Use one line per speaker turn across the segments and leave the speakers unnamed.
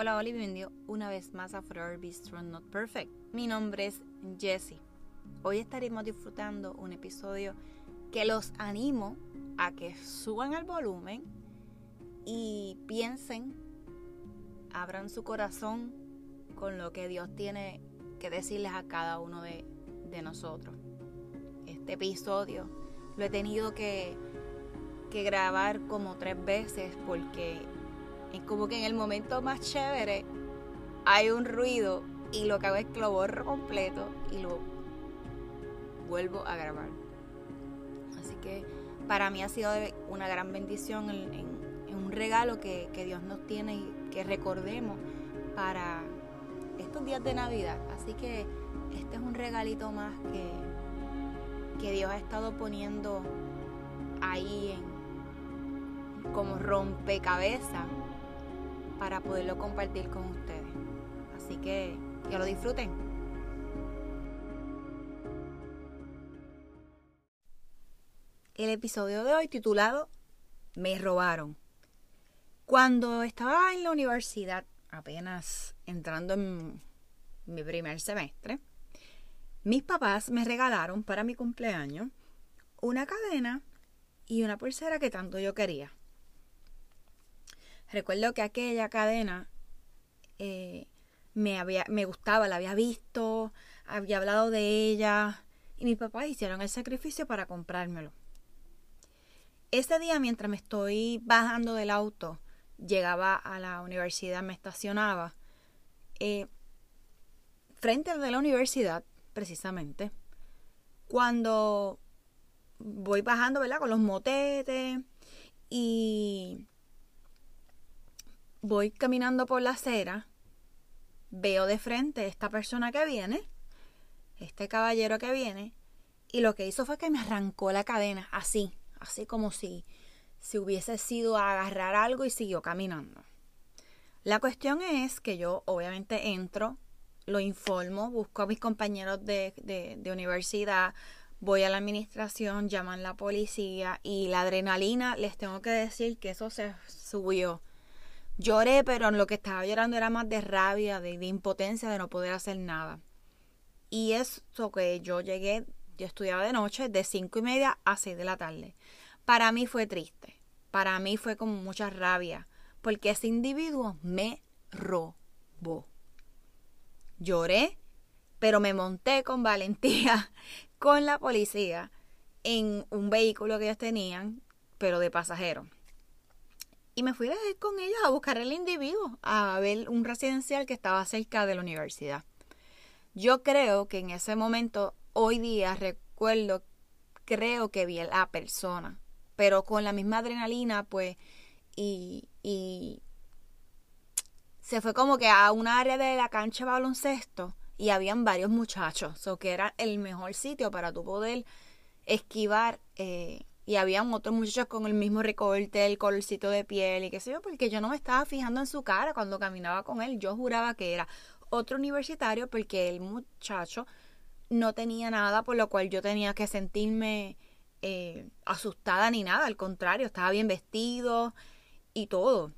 Hola, y bienvenido una vez más a Forever Be Strong Not Perfect. Mi nombre es Jessie. Hoy estaremos disfrutando un episodio que los animo a que suban el volumen y piensen, abran su corazón con lo que Dios tiene que decirles a cada uno de, nosotros. Este episodio lo he tenido que grabar como tres veces porque es como que en el momento más chévere hay un ruido y lo que hago es que lo borro completo y lo vuelvo a grabar. Así que para mí ha sido una gran bendición en, un regalo que, Dios nos tiene y que recordemos para estos días de Navidad. Así que este es un regalito más que, que Dios ha estado poniendo ahí en, como rompecabezas para poderlo compartir con ustedes. Así que que lo disfruten. El episodio de hoy titulado Me robaron. Cuando estaba en la universidad, apenas entrando en mi primer semestre, mis papás me regalaron para mi cumpleaños una cadena y una pulsera que tanto yo quería. Recuerdo que aquella cadena eh, me, había, me gustaba, la había visto, había hablado de ella y mis papás hicieron el sacrificio para comprármelo. Ese día, mientras me estoy bajando del auto, llegaba a la universidad, me estacionaba eh, frente de la universidad, precisamente, cuando voy bajando, ¿verdad? Con los motetes y voy caminando por la acera, veo de frente esta persona que viene, este caballero que viene, y lo que hizo fue que me arrancó la cadena, así, así como si, si hubiese sido a agarrar algo y siguió caminando. La cuestión es que yo obviamente entro, lo informo, busco a mis compañeros de, de, de universidad, voy a la administración, llaman la policía y la adrenalina, les tengo que decir que eso se subió Lloré, pero lo que estaba llorando era más de rabia, de, impotencia, de no poder hacer nada. Y eso que yo llegué, yo estudiaba de noche, de cinco y media a seis de la tarde. Para mí fue triste. Para mí fue con mucha rabia. Porque ese individuo me robó. Lloré, pero me monté con valentía con la policía en un vehículo que ellos tenían, pero de pasajeros. Y me fui con ellos a buscar el individuo, a ver un residencial que estaba cerca de la universidad. Yo creo que en ese momento, hoy día, recuerdo, creo que vi a la persona, pero con la misma adrenalina, pues, y, y se fue como que a un área de la cancha de baloncesto y habían varios muchachos, o que era el mejor sitio para tu poder esquivar eh, y habían otros muchachos con el mismo recorte, el colorcito de piel y qué sé yo, porque yo no me estaba fijando en su cara cuando caminaba con él. Yo juraba que era otro universitario porque el muchacho no tenía nada por lo cual yo tenía que sentirme eh, asustada ni nada. Al contrario, estaba bien vestido y todo.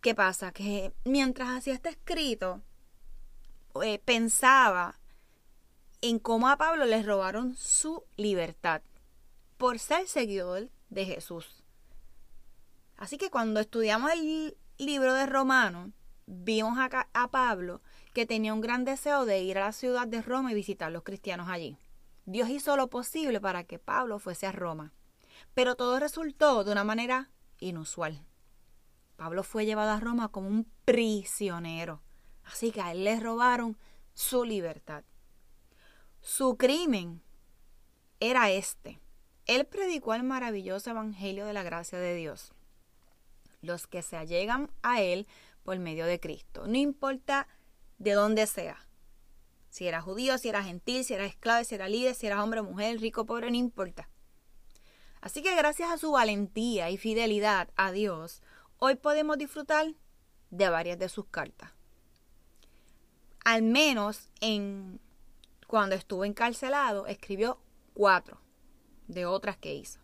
¿Qué pasa? Que mientras hacía este escrito, eh, pensaba en cómo a Pablo le robaron su libertad por ser seguidor de Jesús. Así que cuando estudiamos el libro de Romanos, vimos a, a Pablo que tenía un gran deseo de ir a la ciudad de Roma y visitar a los cristianos allí. Dios hizo lo posible para que Pablo fuese a Roma, pero todo resultó de una manera inusual. Pablo fue llevado a Roma como un prisionero, así que a él le robaron su libertad. Su crimen era este, él predicó el maravilloso evangelio de la gracia de Dios. Los que se allegan a Él por medio de Cristo. No importa de dónde sea. Si era judío, si era gentil, si era esclavo, si era líder, si era hombre, mujer, rico, pobre, no importa. Así que gracias a su valentía y fidelidad a Dios, hoy podemos disfrutar de varias de sus cartas. Al menos en cuando estuvo encarcelado, escribió cuatro de otras que hizo.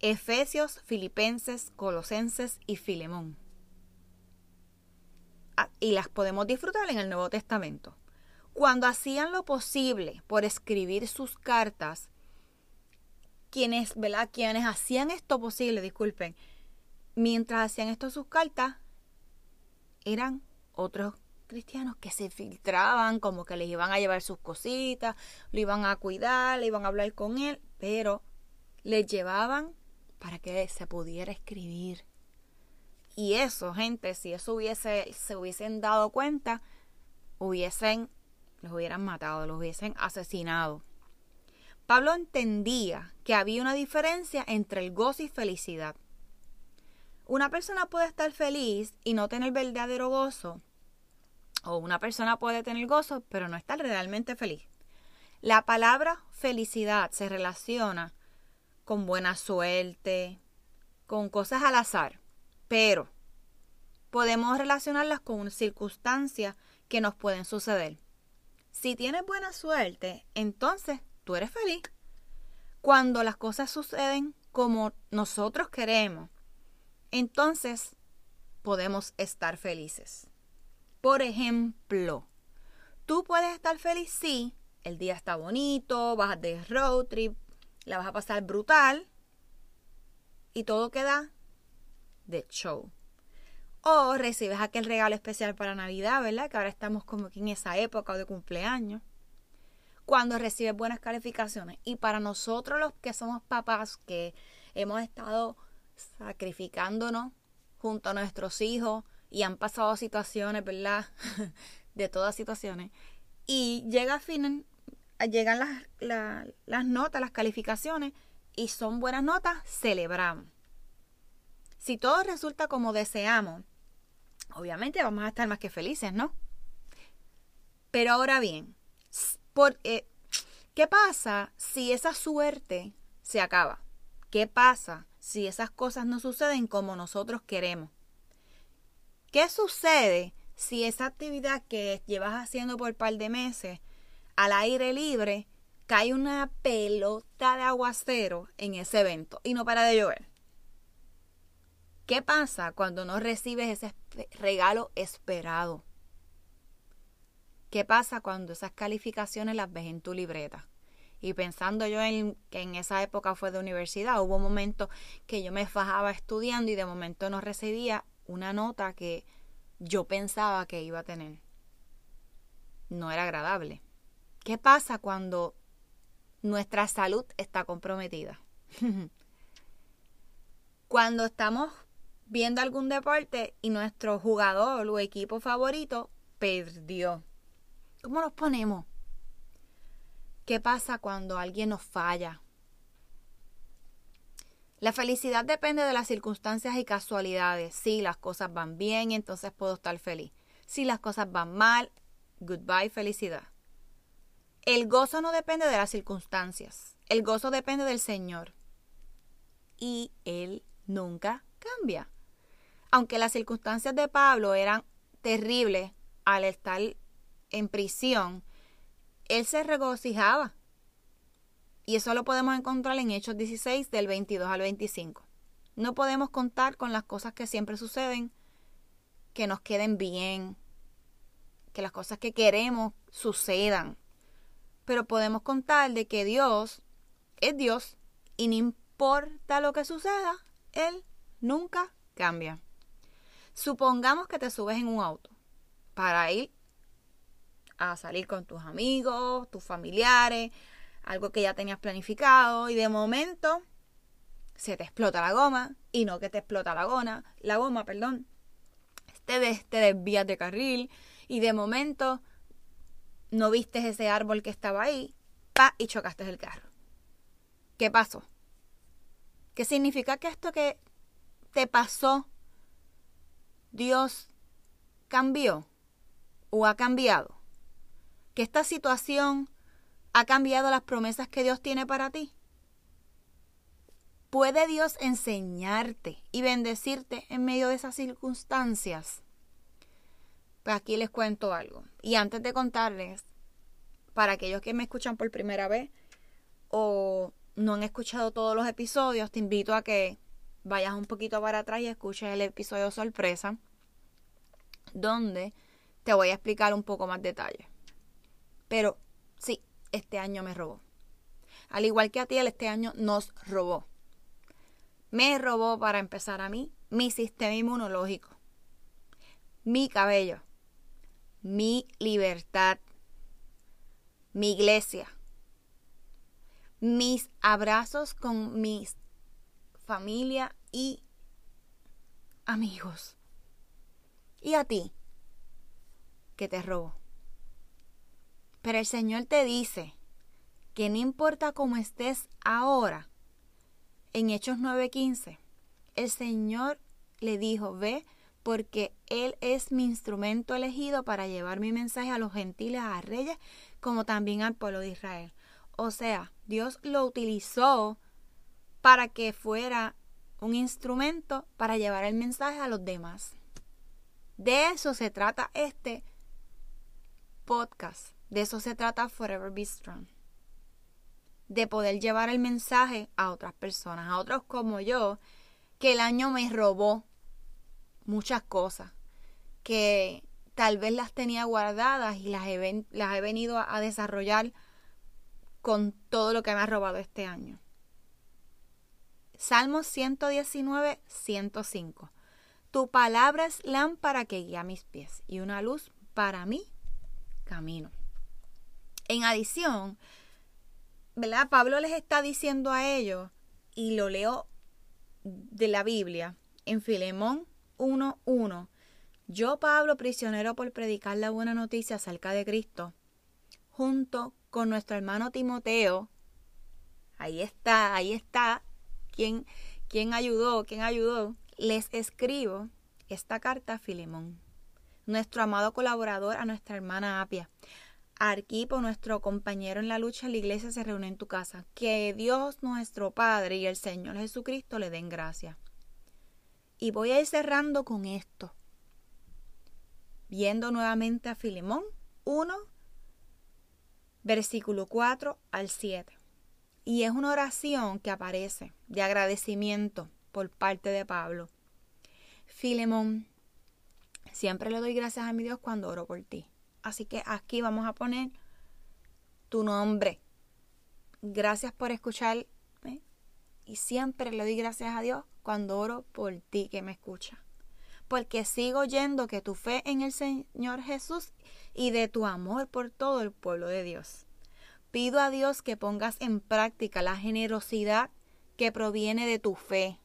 Efesios, Filipenses, Colosenses y Filemón. y las podemos disfrutar en el Nuevo Testamento. Cuando hacían lo posible por escribir sus cartas, quienes, ¿verdad? Quienes hacían esto posible, disculpen, mientras hacían esto sus cartas, eran otros cristianos que se filtraban, como que les iban a llevar sus cositas, lo iban a cuidar, le iban a hablar con él, pero les llevaban para que se pudiera escribir. Y eso, gente, si eso hubiese, se hubiesen dado cuenta, hubiesen, los hubieran matado, los hubiesen asesinado. Pablo entendía que había una diferencia entre el gozo y felicidad. Una persona puede estar feliz y no tener verdadero gozo. O una persona puede tener gozo pero no estar realmente feliz. La palabra felicidad se relaciona con buena suerte, con cosas al azar, pero podemos relacionarlas con circunstancias que nos pueden suceder. Si tienes buena suerte, entonces tú eres feliz. Cuando las cosas suceden como nosotros queremos, entonces podemos estar felices. Por ejemplo, tú puedes estar feliz si el día está bonito, vas de road trip, la vas a pasar brutal y todo queda de show. O recibes aquel regalo especial para Navidad, ¿verdad? Que ahora estamos como que en esa época de cumpleaños cuando recibes buenas calificaciones. Y para nosotros los que somos papás, que hemos estado sacrificándonos junto a nuestros hijos y han pasado situaciones, ¿verdad? de todas situaciones. Y llega fin, llegan las, notas, las calificaciones, y son buenas notas, celebramos. Si todo resulta como deseamos, obviamente vamos a estar más que felices, ¿no? Pero ahora bien, porque, ¿qué pasa si esa suerte se acaba? ¿Qué pasa si esas cosas no suceden como nosotros queremos? ¿Qué sucede si esa actividad que llevas haciendo por un par de meses al aire libre cae una pelota de aguacero en ese evento y no para de llover? ¿Qué pasa cuando no recibes ese regalo esperado? ¿Qué pasa cuando esas calificaciones las ves en tu libreta? Y pensando yo en que en esa época fue de universidad, hubo momentos que yo me fajaba estudiando y de momento no recibía una nota que yo pensaba que iba a tener. No era agradable. ¿Qué pasa cuando nuestra salud está comprometida? cuando estamos viendo algún deporte y nuestro jugador o equipo favorito perdió ¿Cómo nos ponemos? ¿Qué pasa cuando alguien nos falla? La felicidad depende de las circunstancias y casualidades. Si las cosas van bien, entonces puedo estar feliz. Si las cosas van mal, goodbye felicidad. El gozo no depende de las circunstancias. El gozo depende del Señor. Y Él nunca cambia. Aunque las circunstancias de Pablo eran terribles al estar en prisión, él se regocijaba. Y eso lo podemos encontrar en Hechos 16 del 22 al 25. No podemos contar con las cosas que siempre suceden, que nos queden bien, que las cosas que queremos sucedan. Pero podemos contar de que Dios es Dios y no importa lo que suceda, Él nunca cambia. Supongamos que te subes en un auto para ir a salir con tus amigos, tus familiares, algo que ya tenías planificado y de momento se te explota la goma y no que te explota la goma, la goma, perdón. Te, te desvías de carril y de momento no viste ese árbol que estaba ahí, pa y chocaste el carro. ¿Qué pasó? ¿Qué significa que esto que te pasó Dios cambió o ha cambiado? que esta situación ha cambiado las promesas que Dios tiene para ti? ¿Puede Dios enseñarte y bendecirte en medio de esas circunstancias? Pues aquí les cuento algo. Y antes de contarles, para aquellos que me escuchan por primera vez o no han escuchado todos los episodios, te invito a que vayas un poquito para atrás y escuches el episodio sorpresa, donde te voy a explicar un poco más detalle. Pero sí, este año me robó. Al igual que a ti, este año nos robó. Me robó para empezar a mí mi sistema inmunológico, mi cabello, mi libertad, mi iglesia, mis abrazos con mi familia y amigos. ¿Y a ti? Que te robó. Pero el Señor te dice que no importa cómo estés ahora, en Hechos 9:15, el Señor le dijo, ve, porque Él es mi instrumento elegido para llevar mi mensaje a los gentiles, a reyes, como también al pueblo de Israel. O sea, Dios lo utilizó para que fuera un instrumento para llevar el mensaje a los demás. De eso se trata este podcast. De eso se trata Forever Be Strong. De poder llevar el mensaje a otras personas, a otros como yo, que el año me robó muchas cosas, que tal vez las tenía guardadas y las he, venido a desarrollar con todo lo que me ha robado este año. Salmos 119, 105. Tu palabra es lámpara que guía mis pies y una luz para mí camino. En adición, ¿verdad? Pablo les está diciendo a ellos, y lo leo de la Biblia, en Filemón 1.1, yo Pablo, prisionero por predicar la buena noticia acerca de Cristo, junto con nuestro hermano Timoteo, ahí está, ahí está, ¿quién, quién ayudó? ¿Quién ayudó? Les escribo esta carta a Filemón, nuestro amado colaborador, a nuestra hermana Apia, Arquipo, nuestro compañero en la lucha la iglesia, se reúne en tu casa. Que Dios nuestro Padre y el Señor Jesucristo le den gracia. Y voy a ir cerrando con esto. Viendo nuevamente a Filemón 1, versículo 4 al 7. Y es una oración que aparece de agradecimiento por parte de Pablo. Filemón, siempre le doy gracias a mi Dios cuando oro por ti Así que aquí vamos a poner tu nombre. Gracias por escuchar. Y siempre le doy gracias a Dios cuando oro por ti que me escucha. Porque sigo oyendo que tu fe en el Señor Jesús y de tu amor por todo el pueblo de Dios. Pido a Dios que pongas en práctica la generosidad que proviene de tu fe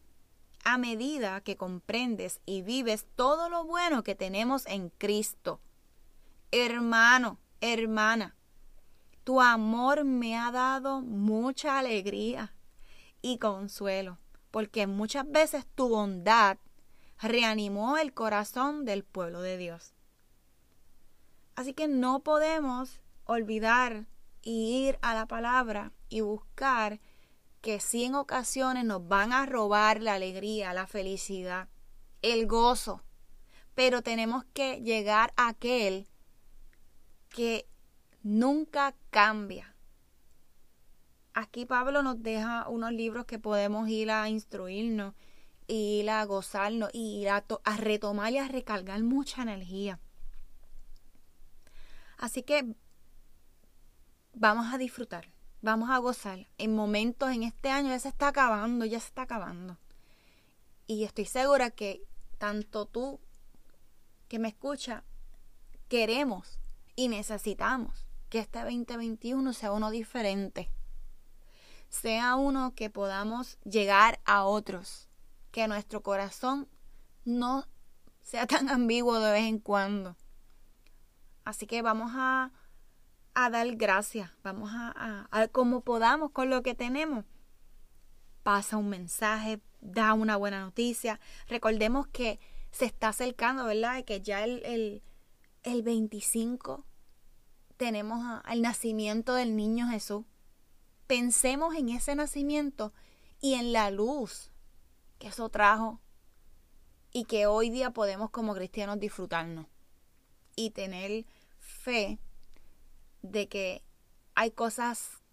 a medida que comprendes y vives todo lo bueno que tenemos en Cristo Hermano, hermana, tu amor me ha dado mucha alegría y consuelo, porque muchas veces tu bondad reanimó el corazón del pueblo de Dios. Así que no podemos olvidar y ir a la palabra y buscar que si en ocasiones nos van a robar la alegría, la felicidad, el gozo, pero tenemos que llegar a aquel que nunca cambia. Aquí Pablo nos deja unos libros que podemos ir a instruirnos, ir a gozarnos y ir a, a retomar y a recargar mucha energía. Así que vamos a disfrutar, vamos a gozar. En momentos en este año ya se está acabando, ya se está acabando. Y estoy segura que tanto tú que me escucha, queremos y necesitamos que este 2021 sea uno diferente. Sea uno que podamos llegar a otros. Que nuestro corazón no sea tan ambiguo de vez en cuando. Así que vamos a, a dar gracias. Vamos a, a, como podamos con lo que tenemos. Pasa un mensaje, da una buena noticia. Recordemos que se está acercando, ¿verdad? Que ya el, el, el 25 tenemos al nacimiento del niño Jesús. Pensemos en ese nacimiento y en la luz que eso trajo y que hoy día podemos como cristianos disfrutarnos y tener fe de que hay cosas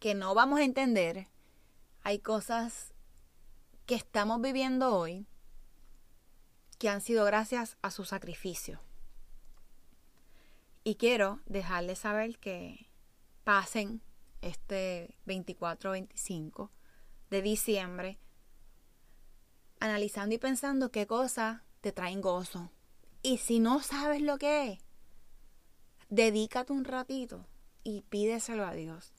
que no vamos a entender, hay cosas que estamos viviendo hoy que han sido gracias a su sacrificio. Y quiero dejarles saber que pasen este 24-25 de diciembre analizando y pensando qué cosas te traen gozo. Y si no sabes lo que es, dedícate un ratito y pídeselo a Dios.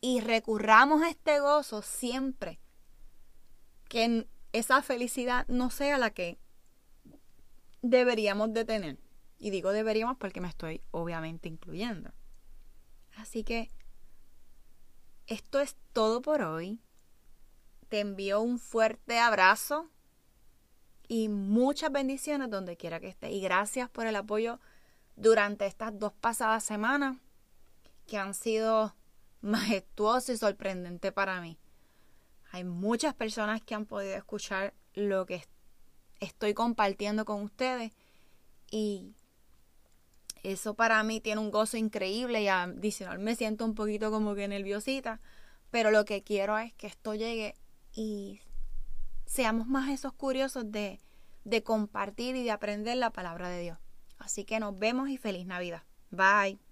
Y recurramos a este gozo siempre. Que esa felicidad no sea la que deberíamos de tener. Y digo deberíamos porque me estoy obviamente incluyendo. Así que esto es todo por hoy. Te envío un fuerte abrazo y muchas bendiciones donde quiera que estés. Y gracias por el apoyo durante estas dos pasadas semanas que han sido majestuosas y sorprendentes para mí. Hay muchas personas que han podido escuchar lo que estoy compartiendo con ustedes y eso para mí tiene un gozo increíble y adicional me siento un poquito como que nerviosita, pero lo que quiero es que esto llegue y seamos más esos curiosos de, de compartir y de aprender la palabra de Dios. Así que nos vemos y feliz Navidad. Bye.